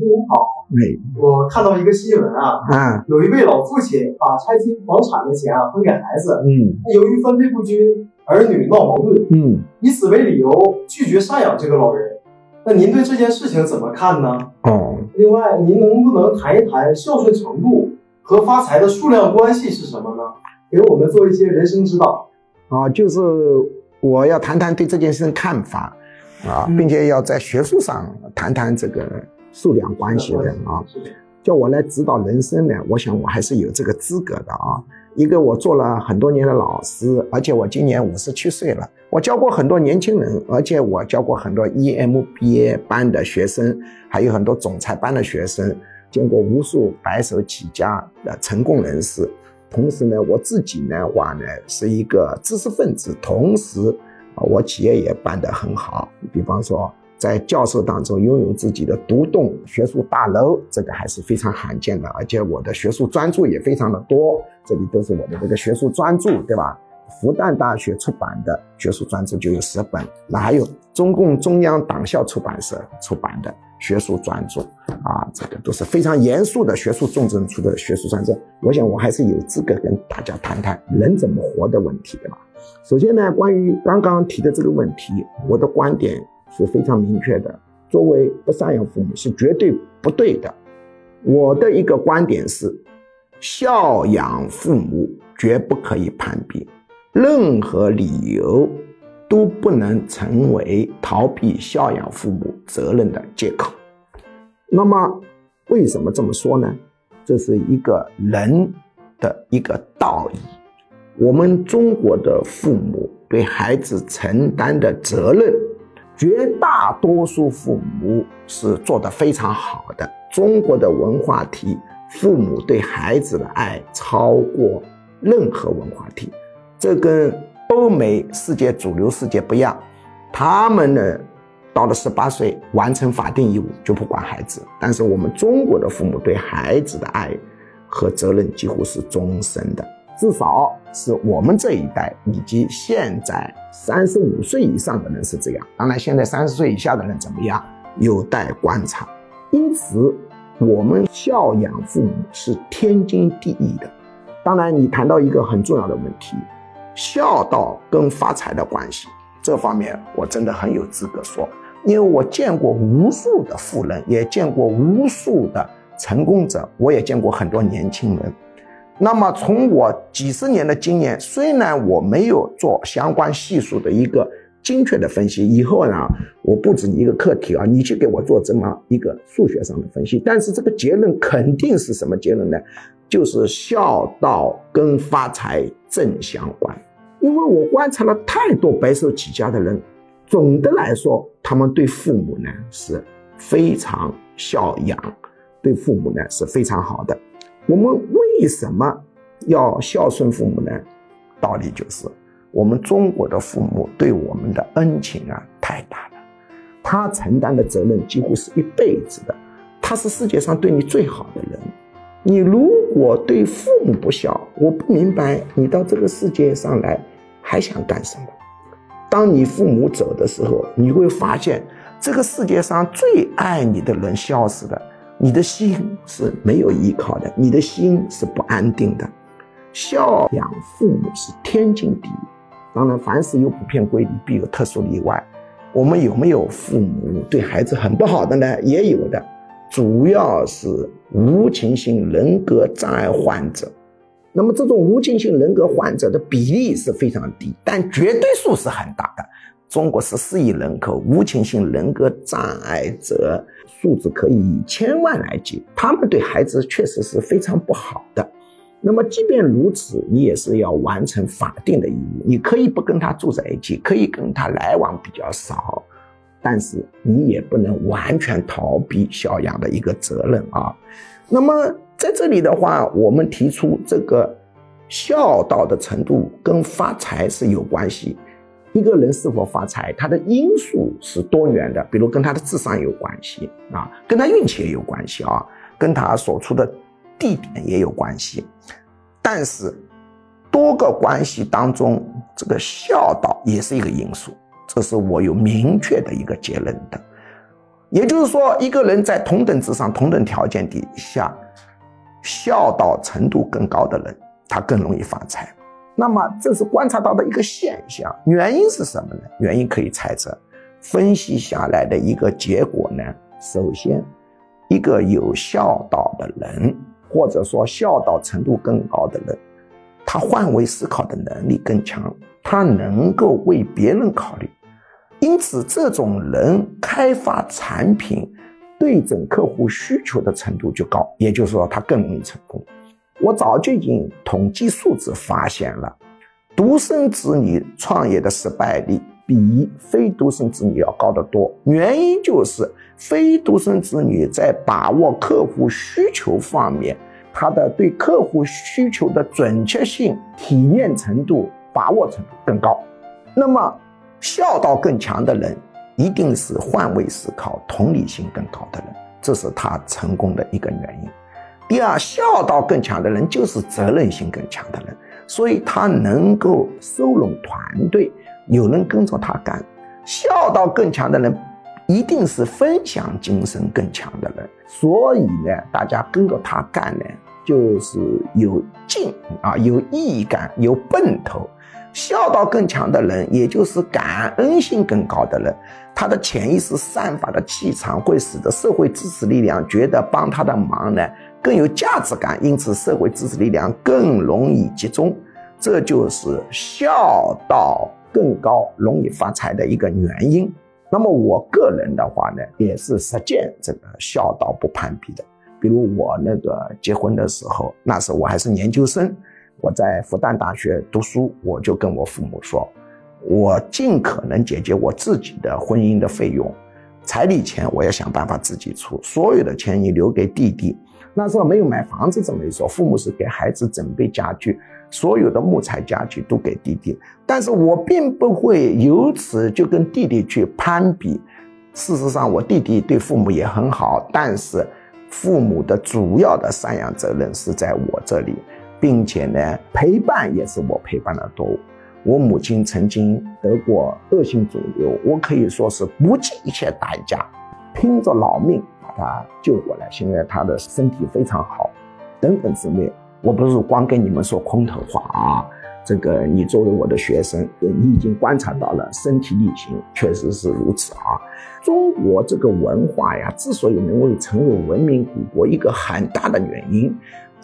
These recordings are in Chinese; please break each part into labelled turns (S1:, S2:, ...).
S1: 师您好，
S2: 哎，
S1: 我看到一个新闻啊，
S2: 啊，
S1: 有一位老父亲把拆迁房产的钱啊分给孩子，
S2: 嗯
S1: 由于分配不均，儿女闹矛盾，
S2: 嗯，
S1: 以此为理由拒绝赡养这个老人。那您对这件事情怎么看呢？
S2: 哦，
S1: 另外，您能不能谈一谈孝顺程度和发财的数量关系是什么呢？给我们做一些人生指导。
S2: 啊，就是我要谈谈对这件事的看法啊，
S1: 嗯
S2: 并且要在学术上谈谈这个数量关系的啊。叫我来指导人生呢，我想我还是有这个资格的啊。一个我做了很多年的老师，而且我今年五十七岁了，我教过很多年轻人，而且我教过很多 EMBA 班的学生，还有很多总裁班的学生，见过无数白手起家的成功人士。同时呢，我自己呢，话呢是一个知识分子，同时啊，我企业也办得很好。比方说，在教授当中拥有自己的独栋学术大楼，这个还是非常罕见的。而且我的学术专著也非常的多，这里都是我的这个学术专著，对吧？复旦大学出版的学术专著就有十本，那还有中共中央党校出版社出版的学术专著，啊，这个都是非常严肃的学术重症出的学术专著。我想我还是有资格跟大家谈谈人怎么活的问题，对吧？首先呢，关于刚刚提的这个问题，我的观点是非常明确的。作为不赡养父母是绝对不对的。我的一个观点是，孝养父母绝不可以攀比，任何理由都不能成为逃避孝养父母责任的借口。那么，为什么这么说呢？这是一个人的一个道义。我们中国的父母对孩子承担的责任，绝大多数父母是做得非常好的。中国的文化体，父母对孩子的爱超过任何文化体。这跟欧美世界主流世界不一样，他们呢，到了十八岁完成法定义务就不管孩子，但是我们中国的父母对孩子的爱和责任几乎是终身的。至少是我们这一代以及现在三十五岁以上的人是这样。当然，现在三十岁以下的人怎么样，有待观察。因此，我们孝养父母是天经地义的。当然，你谈到一个很重要的问题，孝道跟发财的关系，这方面我真的很有资格说，因为我见过无数的富人，也见过无数的成功者，我也见过很多年轻人。那么，从我几十年的经验，虽然我没有做相关系数的一个精确的分析，以后呢，我布置你一个课题啊，你去给我做这么一个数学上的分析，但是这个结论肯定是什么结论呢？就是孝道跟发财正相关。因为我观察了太多白手起家的人，总的来说，他们对父母呢是非常孝养，对父母呢是非常好的。我们为什么要孝顺父母呢？道理就是，我们中国的父母对我们的恩情啊太大了，他承担的责任几乎是一辈子的，他是世界上对你最好的人。你如果对父母不孝，我不明白你到这个世界上来还想干什么。当你父母走的时候，你会发现这个世界上最爱你的人消失了。你的心是没有依靠的，你的心是不安定的。孝养父母是天经地义，当然，凡事有普遍规律，必有特殊例外。我们有没有父母对孩子很不好的呢？也有的，主要是无情性人格障碍患者。那么，这种无情性人格患者的比例是非常低，但绝对数是很大的。中国十四亿人口，无情性人格障碍者数字可以以千万来计，他们对孩子确实是非常不好的。那么，即便如此，你也是要完成法定的义务。你可以不跟他住在一起，可以跟他来往比较少，但是你也不能完全逃避孝养的一个责任啊。那么，在这里的话，我们提出这个孝道的程度跟发财是有关系。一个人是否发财，他的因素是多元的，比如跟他的智商有关系啊，跟他运气也有关系啊，跟他所处的地点也有关系。但是多个关系当中，这个孝道也是一个因素，这是我有明确的一个结论的。也就是说，一个人在同等智商、同等条件底下，孝道程度更高的人，他更容易发财。那么，这是观察到的一个现象，原因是什么呢？原因可以猜测，分析下来的一个结果呢，首先，一个有孝道的人，或者说孝道程度更高的人，他换位思考的能力更强，他能够为别人考虑。因此，这种人开发产品对准客户需求的程度就高，也就是说，他更容易成功。我早就已经统计数字发现了，独生子女创业的失败率比非独生子女要高得多。原因就是非独生子女在把握客户需求方面，他的对客户需求的准确性、体验程度、把握程度更高。那么，孝道更强的人，一定是换位思考、同理心更高的人，这是他成功的一个原因。第二，孝道更强的人就是责任心更强的人，所以他能够收拢团队，有人跟着他干。孝道更强的人，一定是分享精神更强的人，所以呢，大家跟着他干呢，就是有劲啊，有意义感，有奔头。孝道更强的人，也就是感恩心更高的人，他的潜意识散发的气场会使得社会支持力量觉得帮他的忙呢更有价值感，因此社会支持力量更容易集中，这就是孝道更高容易发财的一个原因。那么我个人的话呢，也是实践这个孝道不攀比的。比如我那个结婚的时候，那时候我还是研究生。我在复旦大学读书，我就跟我父母说，我尽可能解决我自己的婚姻的费用，彩礼钱我要想办法自己出，所有的钱你留给弟弟。那时候没有买房子这么一说，父母是给孩子准备家具，所有的木材家具都给弟弟。但是我并不会由此就跟弟弟去攀比。事实上，我弟弟对父母也很好，但是父母的主要的赡养责任是在我这里。并且呢，陪伴也是我陪伴的多。我母亲曾经得过恶性肿瘤，我可以说是不计一切代价，拼着老命把她救过来。现在她的身体非常好，等等之类。我不是光跟你们说空头话啊，这个你作为我的学生，你已经观察到了身体力行，确实是如此啊。中国这个文化呀，之所以能够成为文明古国，一个很大的原因。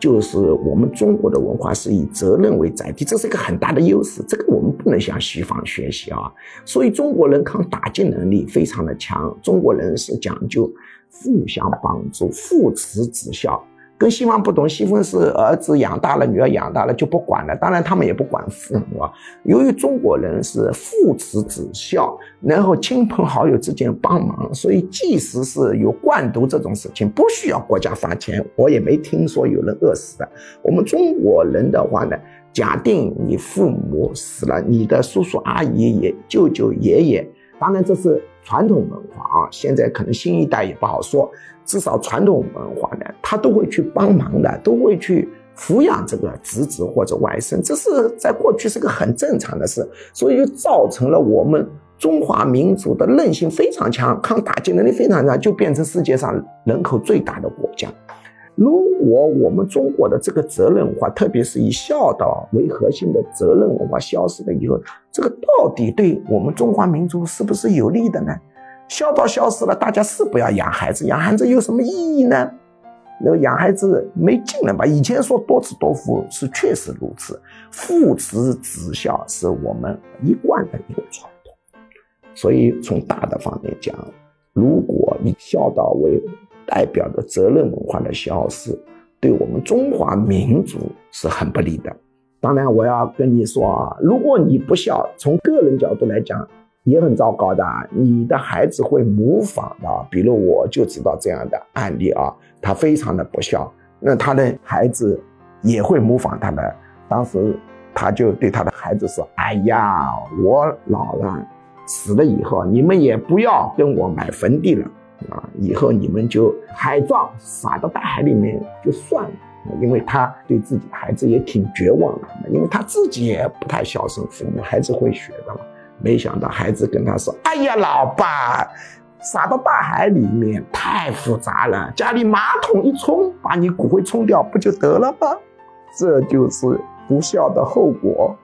S2: 就是我们中国的文化是以责任为载体，这是一个很大的优势。这个我们不能向西方学习啊。所以中国人抗打击能力非常的强，中国人是讲究互相帮助、父慈子孝。跟西方不同，西方是儿子养大了，女儿养大了就不管了。当然，他们也不管父母啊。由于中国人是父慈子孝，然后亲朋好友之间帮忙，所以即使是有灌毒这种事情，不需要国家发钱，我也没听说有人饿死的。我们中国人的话呢，假定你父母死了，你的叔叔阿姨、也舅舅爷爷。当然，这是传统文化啊。现在可能新一代也不好说，至少传统文化呢，他都会去帮忙的，都会去抚养这个侄子或者外甥，这是在过去是个很正常的事，所以就造成了我们中华民族的韧性非常强，抗打击能力非常强，就变成世界上人口最大的国家。如果我们中国的这个责任文化，特别是以孝道为核心的责任文化消失了以后，这个到底对我们中华民族是不是有利的呢？孝道消失了，大家是不要养孩子，养孩子有什么意义呢？那养孩子没劲了吧？以前说多子多福是确实如此，父慈子孝是我们一贯的一个传统。所以从大的方面讲，如果以孝道为代表的责任文化的消失，对我们中华民族是很不利的。当然，我要跟你说啊，如果你不孝，从个人角度来讲也很糟糕的，你的孩子会模仿的。比如，我就知道这样的案例啊，他非常的不孝，那他的孩子也会模仿他的。当时他就对他的孩子说：“哎呀，我老了，死了以后，你们也不要跟我买坟地了。”啊，以后你们就海葬撒到大海里面就算了，因为他对自己的孩子也挺绝望的，因为他自己也不太孝顺父母，孩子会学的嘛。没想到孩子跟他说：“哎呀，老爸，撒到大海里面太复杂了，家里马桶一冲，把你骨灰冲掉不就得了吗？这就是不孝的后果。